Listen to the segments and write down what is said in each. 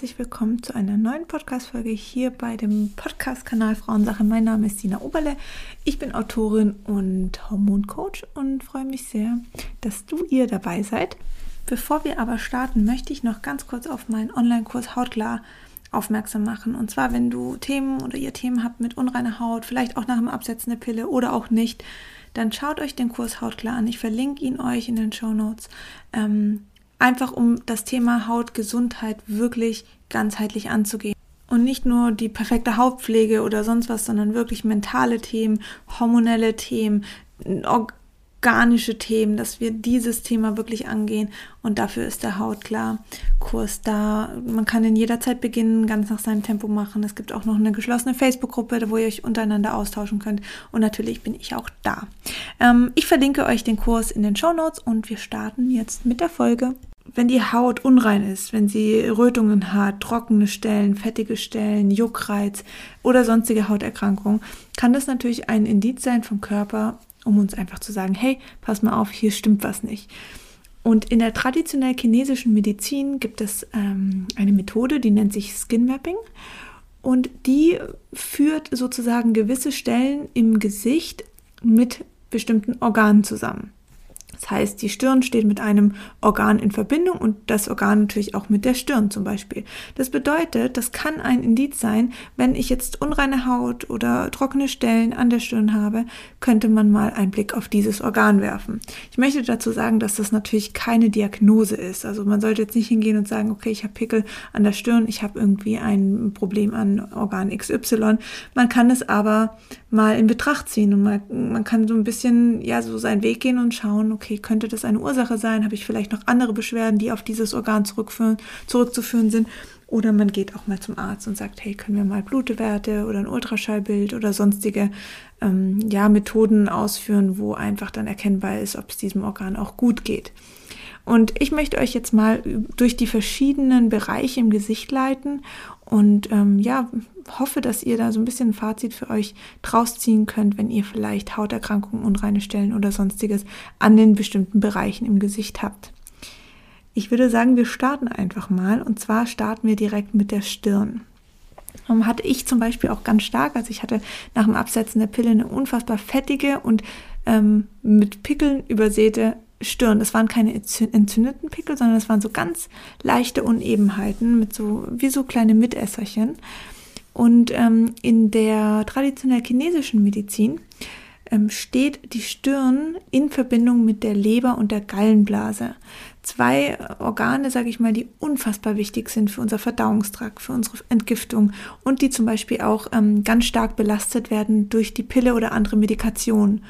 herzlich willkommen zu einer neuen Podcast-Folge hier bei dem Podcast-Kanal Frauensache. Mein Name ist Dina Oberle. Ich bin Autorin und Hormoncoach und freue mich sehr, dass du ihr dabei seid. Bevor wir aber starten, möchte ich noch ganz kurz auf meinen Online-Kurs Hautklar aufmerksam machen. Und zwar, wenn du Themen oder ihr Themen habt mit unreiner Haut, vielleicht auch nach dem Absetzen der Pille oder auch nicht, dann schaut euch den Kurs Hautklar an. Ich verlinke ihn euch in den Show Notes. Ähm, einfach um das Thema Hautgesundheit wirklich ganzheitlich anzugehen. Und nicht nur die perfekte Hautpflege oder sonst was, sondern wirklich mentale Themen, hormonelle Themen, organische Themen, dass wir dieses Thema wirklich angehen. Und dafür ist der Hautklar-Kurs da. Man kann in jeder Zeit beginnen, ganz nach seinem Tempo machen. Es gibt auch noch eine geschlossene Facebook-Gruppe, wo ihr euch untereinander austauschen könnt. Und natürlich bin ich auch da. Ähm, ich verlinke euch den Kurs in den Show Notes und wir starten jetzt mit der Folge. Wenn die Haut unrein ist, wenn sie Rötungen hat, trockene Stellen, fettige Stellen, Juckreiz oder sonstige Hauterkrankungen, kann das natürlich ein Indiz sein vom Körper, um uns einfach zu sagen, hey, pass mal auf, hier stimmt was nicht. Und in der traditionell chinesischen Medizin gibt es ähm, eine Methode, die nennt sich Skin Mapping. Und die führt sozusagen gewisse Stellen im Gesicht mit bestimmten Organen zusammen. Das heißt, die Stirn steht mit einem Organ in Verbindung und das Organ natürlich auch mit der Stirn zum Beispiel. Das bedeutet, das kann ein Indiz sein, wenn ich jetzt unreine Haut oder trockene Stellen an der Stirn habe, könnte man mal einen Blick auf dieses Organ werfen. Ich möchte dazu sagen, dass das natürlich keine Diagnose ist. Also man sollte jetzt nicht hingehen und sagen, okay, ich habe Pickel an der Stirn, ich habe irgendwie ein Problem an Organ XY. Man kann es aber mal in Betracht ziehen und mal, man kann so ein bisschen, ja, so seinen Weg gehen und schauen, okay, könnte das eine Ursache sein? Habe ich vielleicht noch andere Beschwerden, die auf dieses Organ zurückzuführen sind? Oder man geht auch mal zum Arzt und sagt, hey, können wir mal Blutwerte oder ein Ultraschallbild oder sonstige ähm, ja, Methoden ausführen, wo einfach dann erkennbar ist, ob es diesem Organ auch gut geht. Und ich möchte euch jetzt mal durch die verschiedenen Bereiche im Gesicht leiten und ähm, ja, hoffe, dass ihr da so ein bisschen ein Fazit für euch draus ziehen könnt, wenn ihr vielleicht Hauterkrankungen, unreine Stellen oder sonstiges an den bestimmten Bereichen im Gesicht habt. Ich würde sagen, wir starten einfach mal und zwar starten wir direkt mit der Stirn. Um, hatte ich zum Beispiel auch ganz stark, also ich hatte nach dem Absetzen der Pille eine unfassbar fettige und ähm, mit Pickeln übersäte Stirn. Das waren keine entzündeten Pickel, sondern das waren so ganz leichte Unebenheiten mit so wie so kleine Mitesserchen. Und ähm, in der traditionell chinesischen Medizin ähm, steht die Stirn in Verbindung mit der Leber und der Gallenblase. Zwei Organe, sage ich mal, die unfassbar wichtig sind für unser Verdauungstrakt, für unsere Entgiftung und die zum Beispiel auch ähm, ganz stark belastet werden durch die Pille oder andere Medikation.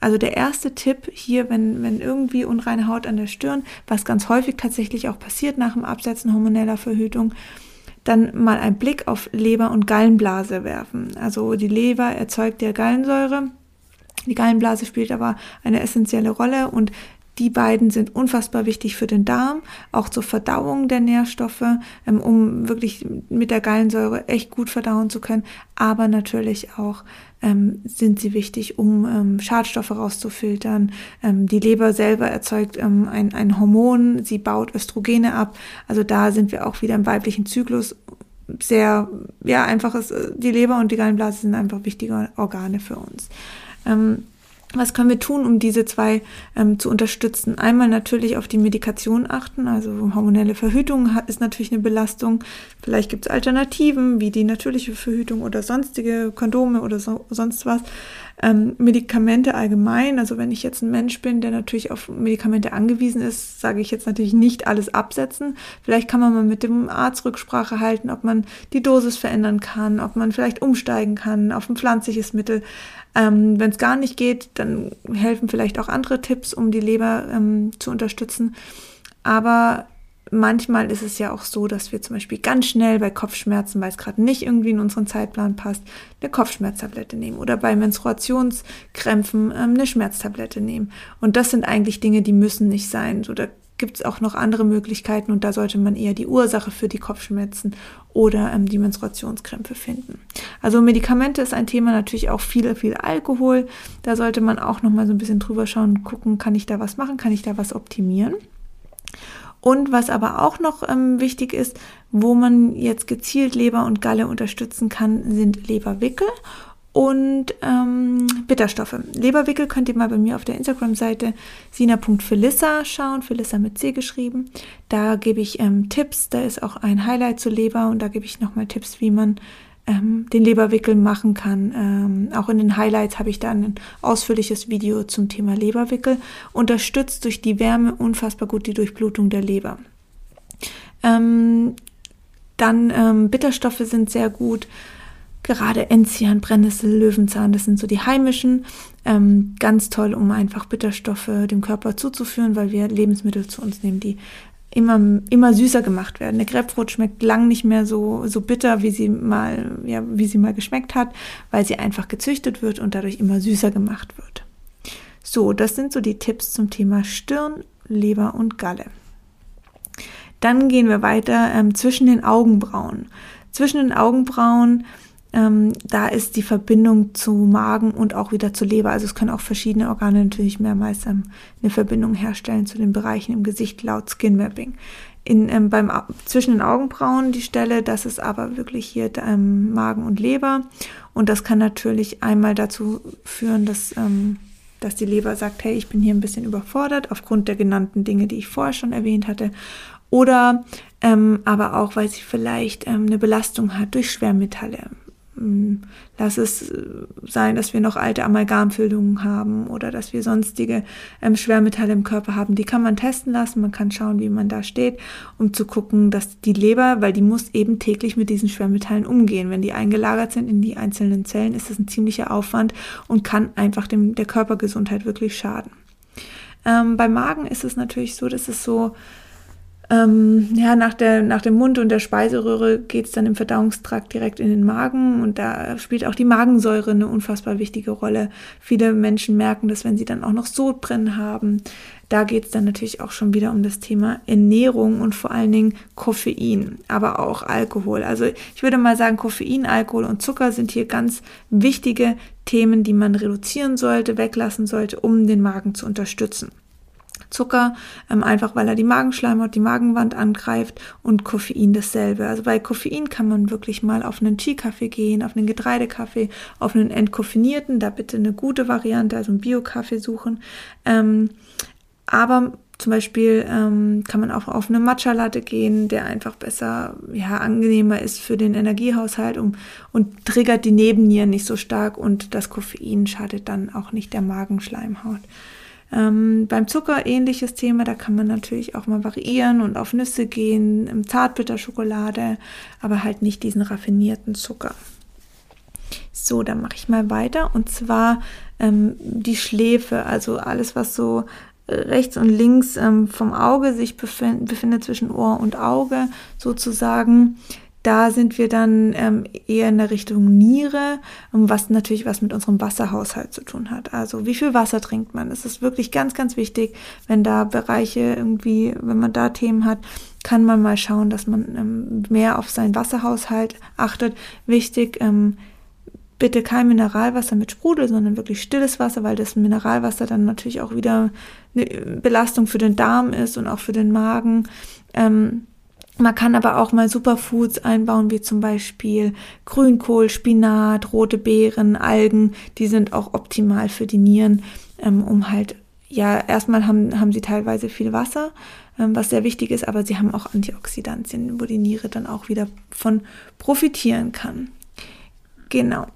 Also der erste Tipp hier, wenn, wenn irgendwie unreine Haut an der Stirn, was ganz häufig tatsächlich auch passiert nach dem Absetzen hormoneller Verhütung, dann mal einen Blick auf Leber und Gallenblase werfen. Also die Leber erzeugt ja Gallensäure. Die Gallenblase spielt aber eine essentielle Rolle und die beiden sind unfassbar wichtig für den Darm, auch zur Verdauung der Nährstoffe, ähm, um wirklich mit der Gallensäure echt gut verdauen zu können. Aber natürlich auch ähm, sind sie wichtig, um ähm, Schadstoffe rauszufiltern. Ähm, die Leber selber erzeugt ähm, ein, ein Hormon, sie baut Östrogene ab. Also da sind wir auch wieder im weiblichen Zyklus sehr, ja, einfaches, äh, die Leber und die Gallenblase sind einfach wichtige Organe für uns. Ähm, was können wir tun, um diese zwei ähm, zu unterstützen? Einmal natürlich auf die Medikation achten, also hormonelle Verhütung ist natürlich eine Belastung. Vielleicht gibt es Alternativen wie die natürliche Verhütung oder sonstige Kondome oder so, sonst was. Ähm, Medikamente allgemein, also wenn ich jetzt ein Mensch bin, der natürlich auf Medikamente angewiesen ist, sage ich jetzt natürlich nicht alles absetzen. Vielleicht kann man mal mit dem Arzt Rücksprache halten, ob man die Dosis verändern kann, ob man vielleicht umsteigen kann auf ein pflanzliches Mittel. Ähm, Wenn es gar nicht geht, dann helfen vielleicht auch andere Tipps, um die Leber ähm, zu unterstützen. Aber manchmal ist es ja auch so, dass wir zum Beispiel ganz schnell bei Kopfschmerzen, weil es gerade nicht irgendwie in unseren Zeitplan passt, eine Kopfschmerztablette nehmen oder bei Menstruationskrämpfen ähm, eine Schmerztablette nehmen. Und das sind eigentlich Dinge, die müssen nicht sein. So, da gibt es auch noch andere Möglichkeiten und da sollte man eher die Ursache für die Kopfschmerzen oder ähm, die Menstruationskrämpfe finden. Also Medikamente ist ein Thema, natürlich auch viel, viel Alkohol. Da sollte man auch noch mal so ein bisschen drüber schauen, gucken, kann ich da was machen, kann ich da was optimieren. Und was aber auch noch ähm, wichtig ist, wo man jetzt gezielt Leber und Galle unterstützen kann, sind Leberwickel und ähm, Bitterstoffe. Leberwickel könnt ihr mal bei mir auf der Instagram-Seite sina.felissa schauen, Felissa mit C geschrieben. Da gebe ich ähm, Tipps, da ist auch ein Highlight zu Leber und da gebe ich nochmal Tipps, wie man ähm, den Leberwickel machen kann. Ähm, auch in den Highlights habe ich da ein ausführliches Video zum Thema Leberwickel. Unterstützt durch die Wärme unfassbar gut die Durchblutung der Leber. Ähm, dann ähm, Bitterstoffe sind sehr gut. Gerade Enzian, Brennnessel, Löwenzahn, das sind so die heimischen. Ähm, ganz toll, um einfach Bitterstoffe dem Körper zuzuführen, weil wir Lebensmittel zu uns nehmen, die immer, immer süßer gemacht werden. Eine Grapefruit schmeckt lang nicht mehr so, so bitter, wie sie mal, ja, wie sie mal geschmeckt hat, weil sie einfach gezüchtet wird und dadurch immer süßer gemacht wird. So, das sind so die Tipps zum Thema Stirn, Leber und Galle. Dann gehen wir weiter ähm, zwischen den Augenbrauen. Zwischen den Augenbrauen ähm, da ist die Verbindung zu Magen und auch wieder zur Leber. Also es können auch verschiedene Organe natürlich mehrmals ähm, eine Verbindung herstellen zu den Bereichen im Gesicht laut Skin Mapping. In, ähm, beim, zwischen den Augenbrauen die Stelle, das ist aber wirklich hier ähm, Magen und Leber. Und das kann natürlich einmal dazu führen, dass, ähm, dass die Leber sagt, hey, ich bin hier ein bisschen überfordert aufgrund der genannten Dinge, die ich vorher schon erwähnt hatte. Oder ähm, aber auch, weil sie vielleicht ähm, eine Belastung hat durch Schwermetalle, lass es äh, sein, dass wir noch alte Amalgamfüllungen haben oder dass wir sonstige ähm, Schwermetalle im Körper haben. Die kann man testen lassen. Man kann schauen, wie man da steht, um zu gucken, dass die Leber, weil die muss eben täglich mit diesen Schwermetallen umgehen. Wenn die eingelagert sind in die einzelnen Zellen, ist das ein ziemlicher Aufwand und kann einfach dem, der Körpergesundheit wirklich schaden. Ähm, beim Magen ist es natürlich so, dass es so ähm, ja, nach, der, nach dem Mund und der Speiseröhre geht es dann im Verdauungstrakt direkt in den Magen und da spielt auch die Magensäure eine unfassbar wichtige Rolle. Viele Menschen merken das, wenn sie dann auch noch Sodbrennen haben. Da geht es dann natürlich auch schon wieder um das Thema Ernährung und vor allen Dingen Koffein, aber auch Alkohol. Also ich würde mal sagen, Koffein, Alkohol und Zucker sind hier ganz wichtige Themen, die man reduzieren sollte, weglassen sollte, um den Magen zu unterstützen. Zucker, ähm, einfach weil er die Magenschleimhaut, die Magenwand angreift und Koffein dasselbe. Also bei Koffein kann man wirklich mal auf einen Chi-Kaffee gehen, auf einen Getreidekaffee, auf einen entkoffinierten, da bitte eine gute Variante, also einen Bio-Kaffee suchen. Ähm, aber zum Beispiel ähm, kann man auch auf eine Matcha-Latte gehen, der einfach besser, ja, angenehmer ist für den Energiehaushalt um, und triggert die Nebennieren nicht so stark und das Koffein schadet dann auch nicht der Magenschleimhaut. Ähm, beim Zucker ähnliches Thema, da kann man natürlich auch mal variieren und auf Nüsse gehen, Zartbitterschokolade, aber halt nicht diesen raffinierten Zucker. So, dann mache ich mal weiter und zwar ähm, die Schläfe, also alles, was so rechts und links ähm, vom Auge sich befind, befindet zwischen Ohr und Auge sozusagen. Da sind wir dann ähm, eher in der Richtung Niere, was natürlich was mit unserem Wasserhaushalt zu tun hat. Also wie viel Wasser trinkt man? Das ist wirklich ganz, ganz wichtig, wenn da Bereiche irgendwie, wenn man da Themen hat, kann man mal schauen, dass man ähm, mehr auf seinen Wasserhaushalt achtet. Wichtig, ähm, bitte kein Mineralwasser mit Sprudel, sondern wirklich stilles Wasser, weil das Mineralwasser dann natürlich auch wieder eine Belastung für den Darm ist und auch für den Magen. Ähm, man kann aber auch mal Superfoods einbauen, wie zum Beispiel Grünkohl, Spinat, rote Beeren, Algen. Die sind auch optimal für die Nieren, ähm, um halt, ja, erstmal haben, haben sie teilweise viel Wasser, ähm, was sehr wichtig ist, aber sie haben auch Antioxidantien, wo die Niere dann auch wieder von profitieren kann. Genau.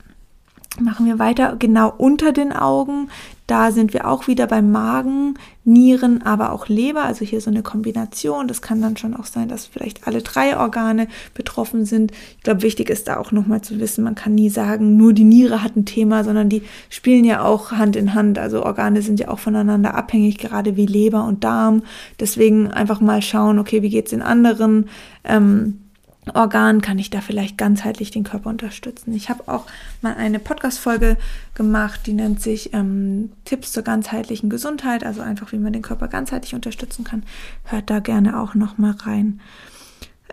Machen wir weiter, genau unter den Augen. Da sind wir auch wieder beim Magen, Nieren, aber auch Leber. Also hier so eine Kombination. Das kann dann schon auch sein, dass vielleicht alle drei Organe betroffen sind. Ich glaube, wichtig ist da auch nochmal zu wissen, man kann nie sagen, nur die Niere hat ein Thema, sondern die spielen ja auch Hand in Hand. Also Organe sind ja auch voneinander abhängig, gerade wie Leber und Darm. Deswegen einfach mal schauen, okay, wie geht's den anderen? Ähm, Organ kann ich da vielleicht ganzheitlich den Körper unterstützen. Ich habe auch mal eine Podcast-Folge gemacht, die nennt sich ähm, Tipps zur ganzheitlichen Gesundheit, also einfach, wie man den Körper ganzheitlich unterstützen kann. Hört da gerne auch noch mal rein.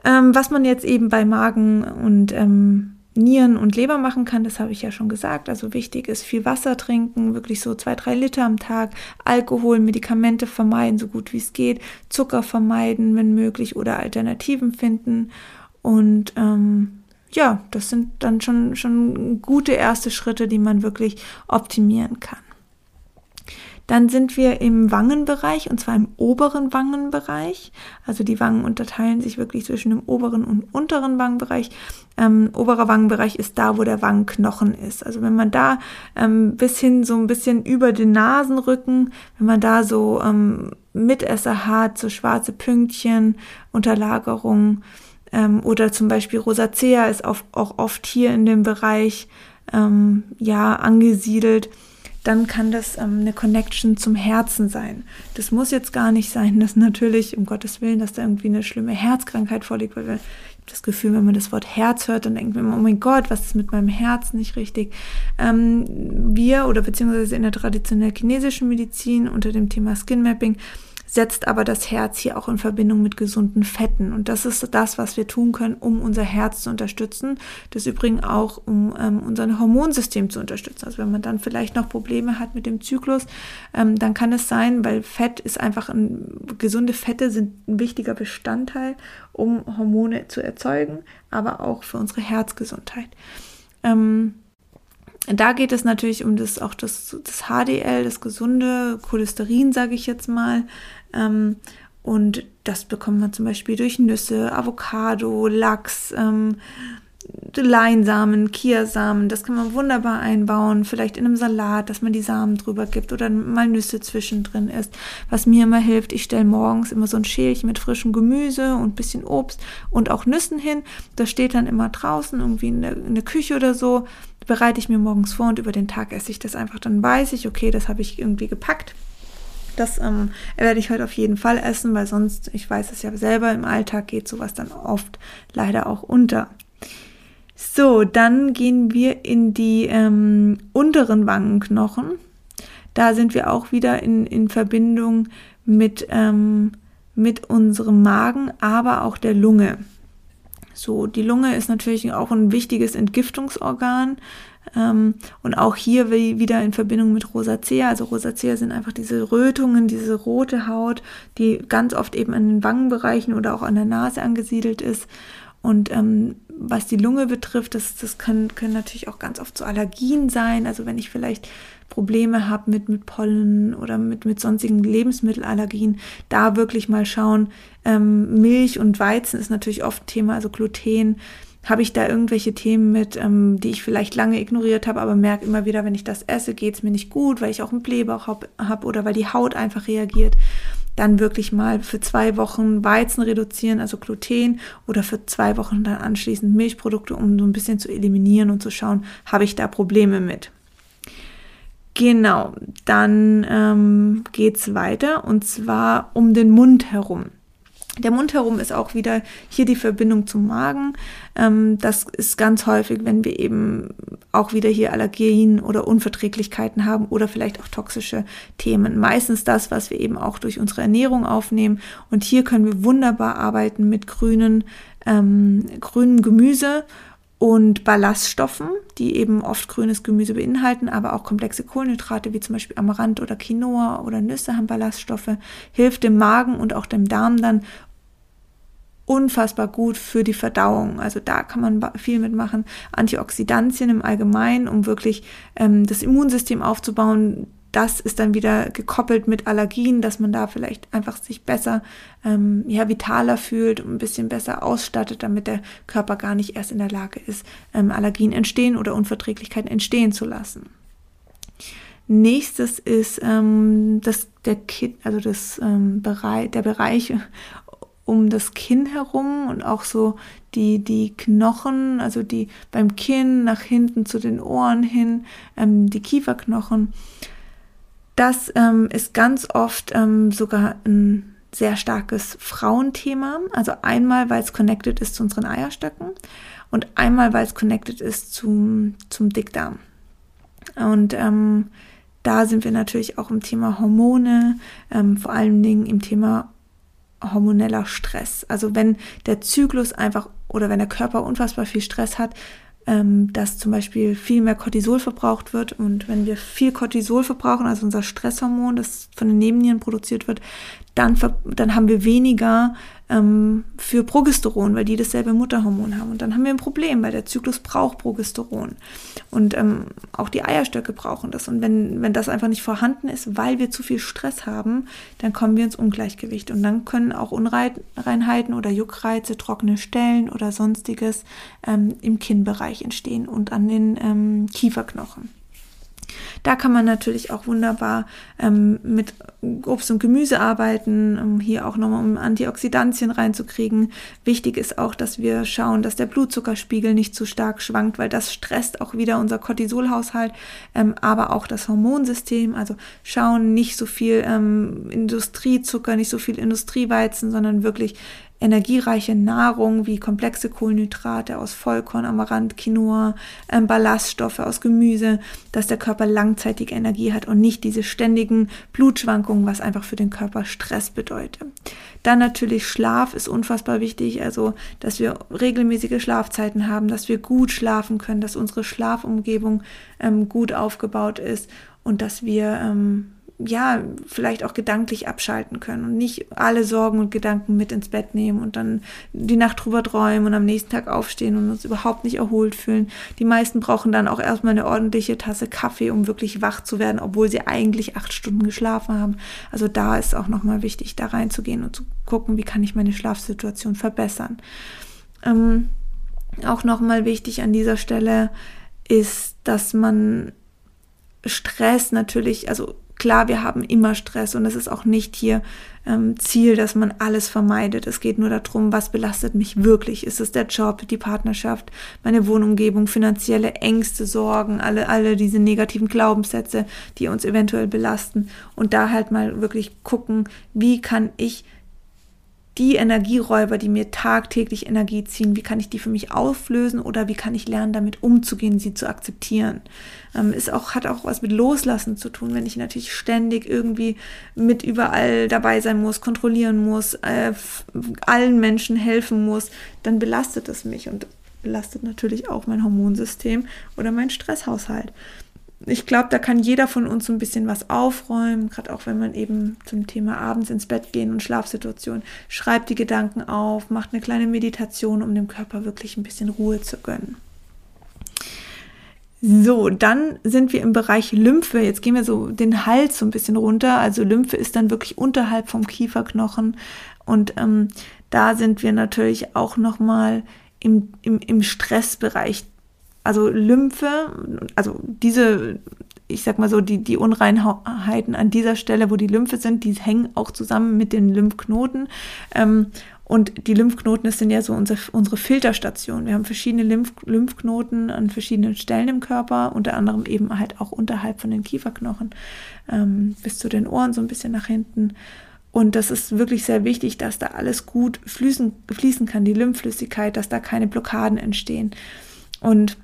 Ähm, was man jetzt eben bei Magen und ähm, Nieren und Leber machen kann, das habe ich ja schon gesagt. Also wichtig ist viel Wasser trinken, wirklich so zwei, drei Liter am Tag, Alkohol, Medikamente vermeiden, so gut wie es geht, Zucker vermeiden, wenn möglich, oder Alternativen finden. Und ähm, ja, das sind dann schon, schon gute erste Schritte, die man wirklich optimieren kann. Dann sind wir im Wangenbereich und zwar im oberen Wangenbereich. Also die Wangen unterteilen sich wirklich zwischen dem oberen und unteren Wangenbereich. Ähm, oberer Wangenbereich ist da, wo der Wangenknochen ist. Also wenn man da ähm, bis hin so ein bisschen über den Nasenrücken, wenn man da so ähm, Mitesser hat, so schwarze Pünktchen, Unterlagerungen ähm, oder zum Beispiel Rosacea ist auch, auch oft hier in dem Bereich ähm, ja angesiedelt dann kann das ähm, eine Connection zum Herzen sein. Das muss jetzt gar nicht sein, dass natürlich, um Gottes Willen, dass da irgendwie eine schlimme Herzkrankheit vorliegt, weil ich habe das Gefühl, wenn man das Wort Herz hört, dann denkt man immer, oh mein Gott, was ist mit meinem Herz nicht richtig? Ähm, wir oder beziehungsweise in der traditionell chinesischen Medizin unter dem Thema Skin Mapping setzt aber das Herz hier auch in Verbindung mit gesunden Fetten. Und das ist das, was wir tun können, um unser Herz zu unterstützen. Das übrigens auch, um ähm, unser Hormonsystem zu unterstützen. Also wenn man dann vielleicht noch Probleme hat mit dem Zyklus, ähm, dann kann es sein, weil Fett ist einfach ein, gesunde Fette sind ein wichtiger Bestandteil, um Hormone zu erzeugen, aber auch für unsere Herzgesundheit. Ähm, da geht es natürlich um das auch das, das HDL, das gesunde Cholesterin, sage ich jetzt mal. Ähm, und das bekommt man zum Beispiel durch Nüsse, Avocado, Lachs, ähm, Leinsamen, Kiasamen, das kann man wunderbar einbauen, vielleicht in einem Salat, dass man die Samen drüber gibt oder mal Nüsse zwischendrin isst. Was mir immer hilft, ich stelle morgens immer so ein Schälchen mit frischem Gemüse und bisschen Obst und auch Nüssen hin. Das steht dann immer draußen, irgendwie in der, in der Küche oder so. Bereite ich mir morgens vor und über den Tag esse ich das einfach. Dann weiß ich, okay, das habe ich irgendwie gepackt. Das ähm, werde ich heute auf jeden Fall essen, weil sonst, ich weiß es ja selber, im Alltag geht sowas dann oft leider auch unter. So, dann gehen wir in die ähm, unteren Wangenknochen. Da sind wir auch wieder in, in Verbindung mit, ähm, mit unserem Magen, aber auch der Lunge. So, die Lunge ist natürlich auch ein wichtiges Entgiftungsorgan. Ähm, und auch hier wieder in Verbindung mit Rosacea. Also Rosacea sind einfach diese Rötungen, diese rote Haut, die ganz oft eben an den Wangenbereichen oder auch an der Nase angesiedelt ist. Und ähm, was die Lunge betrifft, das, das können, können natürlich auch ganz oft so Allergien sein. Also wenn ich vielleicht Probleme habe mit, mit Pollen oder mit, mit sonstigen Lebensmittelallergien, da wirklich mal schauen. Ähm, Milch und Weizen ist natürlich oft Thema, also Gluten. Habe ich da irgendwelche Themen mit, ähm, die ich vielleicht lange ignoriert habe, aber merke immer wieder, wenn ich das esse, geht es mir nicht gut, weil ich auch einen Blähbauch habe hab oder weil die Haut einfach reagiert dann wirklich mal für zwei Wochen Weizen reduzieren, also Gluten, oder für zwei Wochen dann anschließend Milchprodukte, um so ein bisschen zu eliminieren und zu schauen, habe ich da Probleme mit. Genau, dann ähm, geht es weiter und zwar um den Mund herum. Der Mund herum ist auch wieder hier die Verbindung zum Magen. Ähm, das ist ganz häufig, wenn wir eben auch wieder hier Allergien oder Unverträglichkeiten haben oder vielleicht auch toxische Themen. Meistens das, was wir eben auch durch unsere Ernährung aufnehmen. Und hier können wir wunderbar arbeiten mit grünen, ähm, grünem Gemüse und Ballaststoffen, die eben oft grünes Gemüse beinhalten, aber auch komplexe Kohlenhydrate wie zum Beispiel Amaranth oder Quinoa oder Nüsse haben Ballaststoffe, hilft dem Magen und auch dem Darm dann unfassbar gut für die Verdauung. Also da kann man viel mitmachen. Antioxidantien im Allgemeinen, um wirklich ähm, das Immunsystem aufzubauen. Das ist dann wieder gekoppelt mit Allergien, dass man da vielleicht einfach sich besser, ähm, ja, vitaler fühlt und ein bisschen besser ausstattet, damit der Körper gar nicht erst in der Lage ist, ähm, Allergien entstehen oder Unverträglichkeiten entstehen zu lassen. Nächstes ist ähm, das, der Kit, also das, ähm, Bereich, der Bereich um das Kinn herum und auch so die, die Knochen, also die beim Kinn nach hinten zu den Ohren hin, ähm, die Kieferknochen. Das ähm, ist ganz oft ähm, sogar ein sehr starkes Frauenthema. Also einmal, weil es connected ist zu unseren Eierstöcken und einmal, weil es connected ist zum, zum Dickdarm. Und ähm, da sind wir natürlich auch im Thema Hormone, ähm, vor allen Dingen im Thema hormoneller Stress. Also wenn der Zyklus einfach oder wenn der Körper unfassbar viel Stress hat, ähm, dass zum Beispiel viel mehr Cortisol verbraucht wird. Und wenn wir viel Cortisol verbrauchen, also unser Stresshormon, das von den Nebennieren produziert wird, dann, dann haben wir weniger ähm, für Progesteron, weil die dasselbe Mutterhormon haben. Und dann haben wir ein Problem, weil der Zyklus braucht Progesteron. Und ähm, auch die Eierstöcke brauchen das. Und wenn, wenn das einfach nicht vorhanden ist, weil wir zu viel Stress haben, dann kommen wir ins Ungleichgewicht. Und dann können auch Unreinheiten oder Juckreize, trockene Stellen oder sonstiges ähm, im Kinnbereich entstehen und an den ähm, Kieferknochen. Da kann man natürlich auch wunderbar ähm, mit Obst und Gemüse arbeiten, um hier auch nochmal um Antioxidantien reinzukriegen. Wichtig ist auch, dass wir schauen, dass der Blutzuckerspiegel nicht zu stark schwankt, weil das stresst auch wieder unser Cortisolhaushalt, ähm, aber auch das Hormonsystem. Also schauen nicht so viel ähm, Industriezucker, nicht so viel Industrieweizen, sondern wirklich energiereiche Nahrung wie komplexe Kohlenhydrate aus Vollkorn, Amaranth, Quinoa, ähm, Ballaststoffe aus Gemüse, dass der Körper langzeitig Energie hat und nicht diese ständigen Blutschwankungen, was einfach für den Körper Stress bedeutet. Dann natürlich Schlaf ist unfassbar wichtig, also dass wir regelmäßige Schlafzeiten haben, dass wir gut schlafen können, dass unsere Schlafumgebung ähm, gut aufgebaut ist und dass wir ähm, ja, vielleicht auch gedanklich abschalten können und nicht alle Sorgen und Gedanken mit ins Bett nehmen und dann die Nacht drüber träumen und am nächsten Tag aufstehen und uns überhaupt nicht erholt fühlen. Die meisten brauchen dann auch erstmal eine ordentliche Tasse Kaffee, um wirklich wach zu werden, obwohl sie eigentlich acht Stunden geschlafen haben. Also da ist auch nochmal wichtig, da reinzugehen und zu gucken, wie kann ich meine Schlafsituation verbessern. Ähm, auch nochmal wichtig an dieser Stelle ist, dass man Stress natürlich, also klar, wir haben immer Stress und es ist auch nicht hier ähm, Ziel, dass man alles vermeidet. Es geht nur darum, was belastet mich wirklich. Ist es der Job, die Partnerschaft, meine Wohnumgebung, finanzielle Ängste, Sorgen, alle, alle diese negativen Glaubenssätze, die uns eventuell belasten. Und da halt mal wirklich gucken, wie kann ich die Energieräuber, die mir tagtäglich Energie ziehen, wie kann ich die für mich auflösen oder wie kann ich lernen, damit umzugehen, sie zu akzeptieren. Ähm, ist auch, hat auch was mit Loslassen zu tun, wenn ich natürlich ständig irgendwie mit überall dabei sein muss, kontrollieren muss, äh, allen Menschen helfen muss, dann belastet es mich und belastet natürlich auch mein Hormonsystem oder mein Stresshaushalt ich glaube, da kann jeder von uns so ein bisschen was aufräumen, gerade auch wenn man eben zum Thema abends ins Bett gehen und Schlafsituation, schreibt die Gedanken auf, macht eine kleine Meditation, um dem Körper wirklich ein bisschen Ruhe zu gönnen. So, dann sind wir im Bereich Lymphe. Jetzt gehen wir so den Hals so ein bisschen runter. Also Lymphe ist dann wirklich unterhalb vom Kieferknochen. Und ähm, da sind wir natürlich auch nochmal im, im, im Stressbereich also Lymphe, also diese, ich sag mal so, die, die Unreinheiten an dieser Stelle, wo die Lymphe sind, die hängen auch zusammen mit den Lymphknoten. Ähm, und die Lymphknoten, das sind ja so unsere, unsere Filterstation. Wir haben verschiedene Lymph, Lymphknoten an verschiedenen Stellen im Körper, unter anderem eben halt auch unterhalb von den Kieferknochen ähm, bis zu den Ohren so ein bisschen nach hinten. Und das ist wirklich sehr wichtig, dass da alles gut fließen, fließen kann, die Lymphflüssigkeit, dass da keine Blockaden entstehen. Und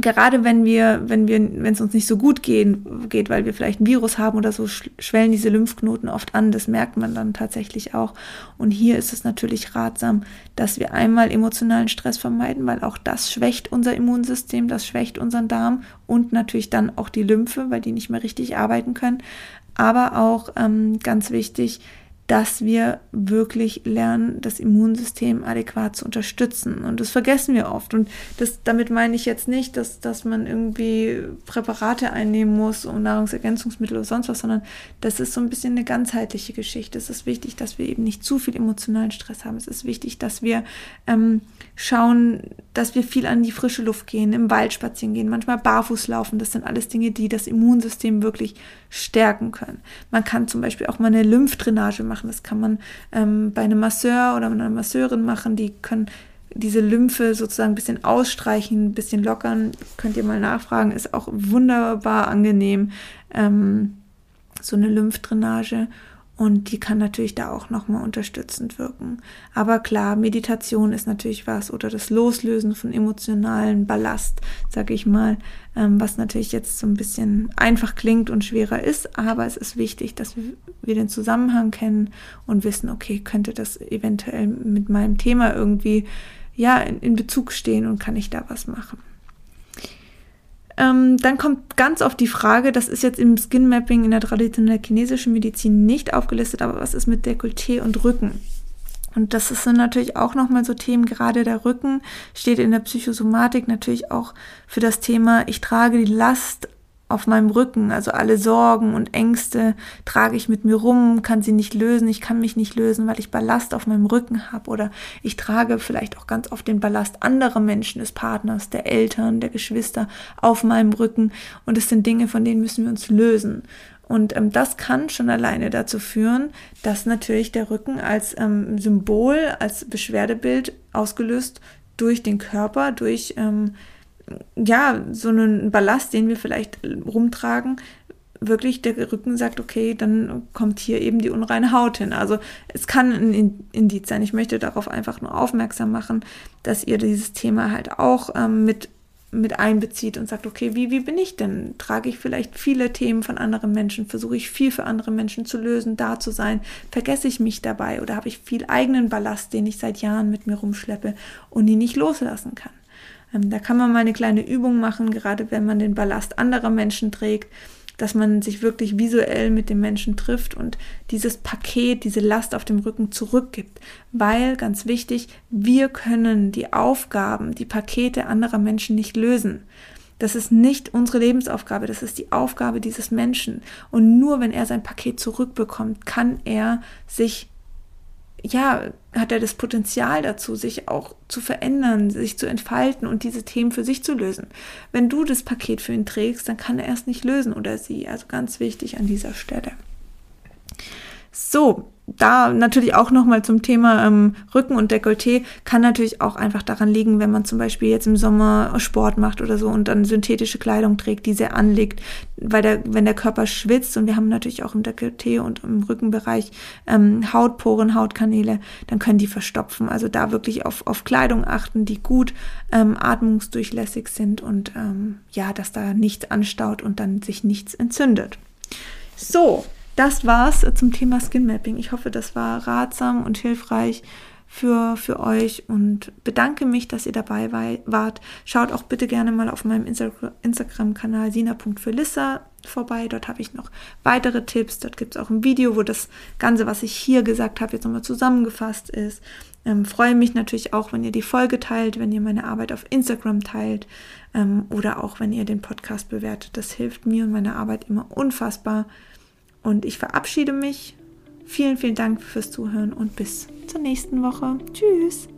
gerade wenn wir, wenn wir, wenn es uns nicht so gut gehen, geht, weil wir vielleicht ein Virus haben oder so, schwellen diese Lymphknoten oft an. Das merkt man dann tatsächlich auch. Und hier ist es natürlich ratsam, dass wir einmal emotionalen Stress vermeiden, weil auch das schwächt unser Immunsystem, das schwächt unseren Darm und natürlich dann auch die Lymphe, weil die nicht mehr richtig arbeiten können. Aber auch ähm, ganz wichtig, dass wir wirklich lernen, das Immunsystem adäquat zu unterstützen. Und das vergessen wir oft. Und das, damit meine ich jetzt nicht, dass, dass man irgendwie Präparate einnehmen muss und Nahrungsergänzungsmittel oder sonst was, sondern das ist so ein bisschen eine ganzheitliche Geschichte. Es ist wichtig, dass wir eben nicht zu viel emotionalen Stress haben. Es ist wichtig, dass wir ähm, schauen, dass wir viel an die frische Luft gehen, im Wald spazieren gehen, manchmal barfuß laufen. Das sind alles Dinge, die das Immunsystem wirklich stärken können. Man kann zum Beispiel auch mal eine Lymphdrainage machen machen. Das kann man ähm, bei einem Masseur oder einer Masseurin machen. Die können diese Lymphe sozusagen ein bisschen ausstreichen, ein bisschen lockern. Könnt ihr mal nachfragen. Ist auch wunderbar angenehm. Ähm, so eine Lymphdrainage. Und die kann natürlich da auch nochmal unterstützend wirken. Aber klar, Meditation ist natürlich was oder das Loslösen von emotionalen Ballast, sage ich mal, ähm, was natürlich jetzt so ein bisschen einfach klingt und schwerer ist. Aber es ist wichtig, dass wir, wir den Zusammenhang kennen und wissen, okay, könnte das eventuell mit meinem Thema irgendwie ja in, in Bezug stehen und kann ich da was machen. Ähm, dann kommt ganz oft die Frage, das ist jetzt im Skin Mapping in der traditionellen chinesischen Medizin nicht aufgelistet, aber was ist mit Dekolleté und Rücken? Und das sind natürlich auch nochmal so Themen, gerade der Rücken steht in der Psychosomatik natürlich auch für das Thema, ich trage die Last auf meinem Rücken, also alle Sorgen und Ängste trage ich mit mir rum, kann sie nicht lösen, ich kann mich nicht lösen, weil ich Ballast auf meinem Rücken habe oder ich trage vielleicht auch ganz oft den Ballast anderer Menschen, des Partners, der Eltern, der Geschwister auf meinem Rücken. Und es sind Dinge, von denen müssen wir uns lösen. Und ähm, das kann schon alleine dazu führen, dass natürlich der Rücken als ähm, Symbol, als Beschwerdebild ausgelöst durch den Körper, durch ähm, ja, so einen Ballast, den wir vielleicht rumtragen, wirklich der Rücken sagt, okay, dann kommt hier eben die unreine Haut hin. Also es kann ein Indiz sein. Ich möchte darauf einfach nur aufmerksam machen, dass ihr dieses Thema halt auch ähm, mit, mit einbezieht und sagt, okay, wie, wie bin ich denn? Trage ich vielleicht viele Themen von anderen Menschen? Versuche ich viel für andere Menschen zu lösen, da zu sein? Vergesse ich mich dabei oder habe ich viel eigenen Ballast, den ich seit Jahren mit mir rumschleppe und ihn nicht loslassen kann? Ähm, da kann man mal eine kleine Übung machen, gerade wenn man den Ballast anderer Menschen trägt, dass man sich wirklich visuell mit dem Menschen trifft und dieses Paket, diese Last auf dem Rücken zurückgibt. Weil, ganz wichtig, wir können die Aufgaben, die Pakete anderer Menschen nicht lösen. Das ist nicht unsere Lebensaufgabe, das ist die Aufgabe dieses Menschen. Und nur wenn er sein Paket zurückbekommt, kann er sich ja, hat er das Potenzial dazu, sich auch zu verändern, sich zu entfalten und diese Themen für sich zu lösen. Wenn du das Paket für ihn trägst, dann kann er es nicht lösen oder sie. Also ganz wichtig an dieser Stelle. So, da natürlich auch nochmal zum Thema ähm, Rücken und Dekolleté kann natürlich auch einfach daran liegen, wenn man zum Beispiel jetzt im Sommer Sport macht oder so und dann synthetische Kleidung trägt, die sehr anlegt, weil der, wenn der Körper schwitzt und wir haben natürlich auch im Dekolleté und im Rückenbereich ähm, Hautporen, Hautkanäle, dann können die verstopfen. Also da wirklich auf, auf Kleidung achten, die gut ähm, atmungsdurchlässig sind und ähm, ja, dass da nichts anstaut und dann sich nichts entzündet. So, das war's zum Thema Skin Mapping. Ich hoffe, das war ratsam und hilfreich für, für euch und bedanke mich, dass ihr dabei wart. Schaut auch bitte gerne mal auf meinem Instagram-Kanal sina.felissa vorbei. Dort habe ich noch weitere Tipps. Dort gibt es auch ein Video, wo das Ganze, was ich hier gesagt habe, jetzt nochmal zusammengefasst ist. Ähm, freue mich natürlich auch, wenn ihr die Folge teilt, wenn ihr meine Arbeit auf Instagram teilt ähm, oder auch wenn ihr den Podcast bewertet. Das hilft mir und meiner Arbeit immer unfassbar. Und ich verabschiede mich. Vielen, vielen Dank fürs Zuhören und bis zur nächsten Woche. Tschüss.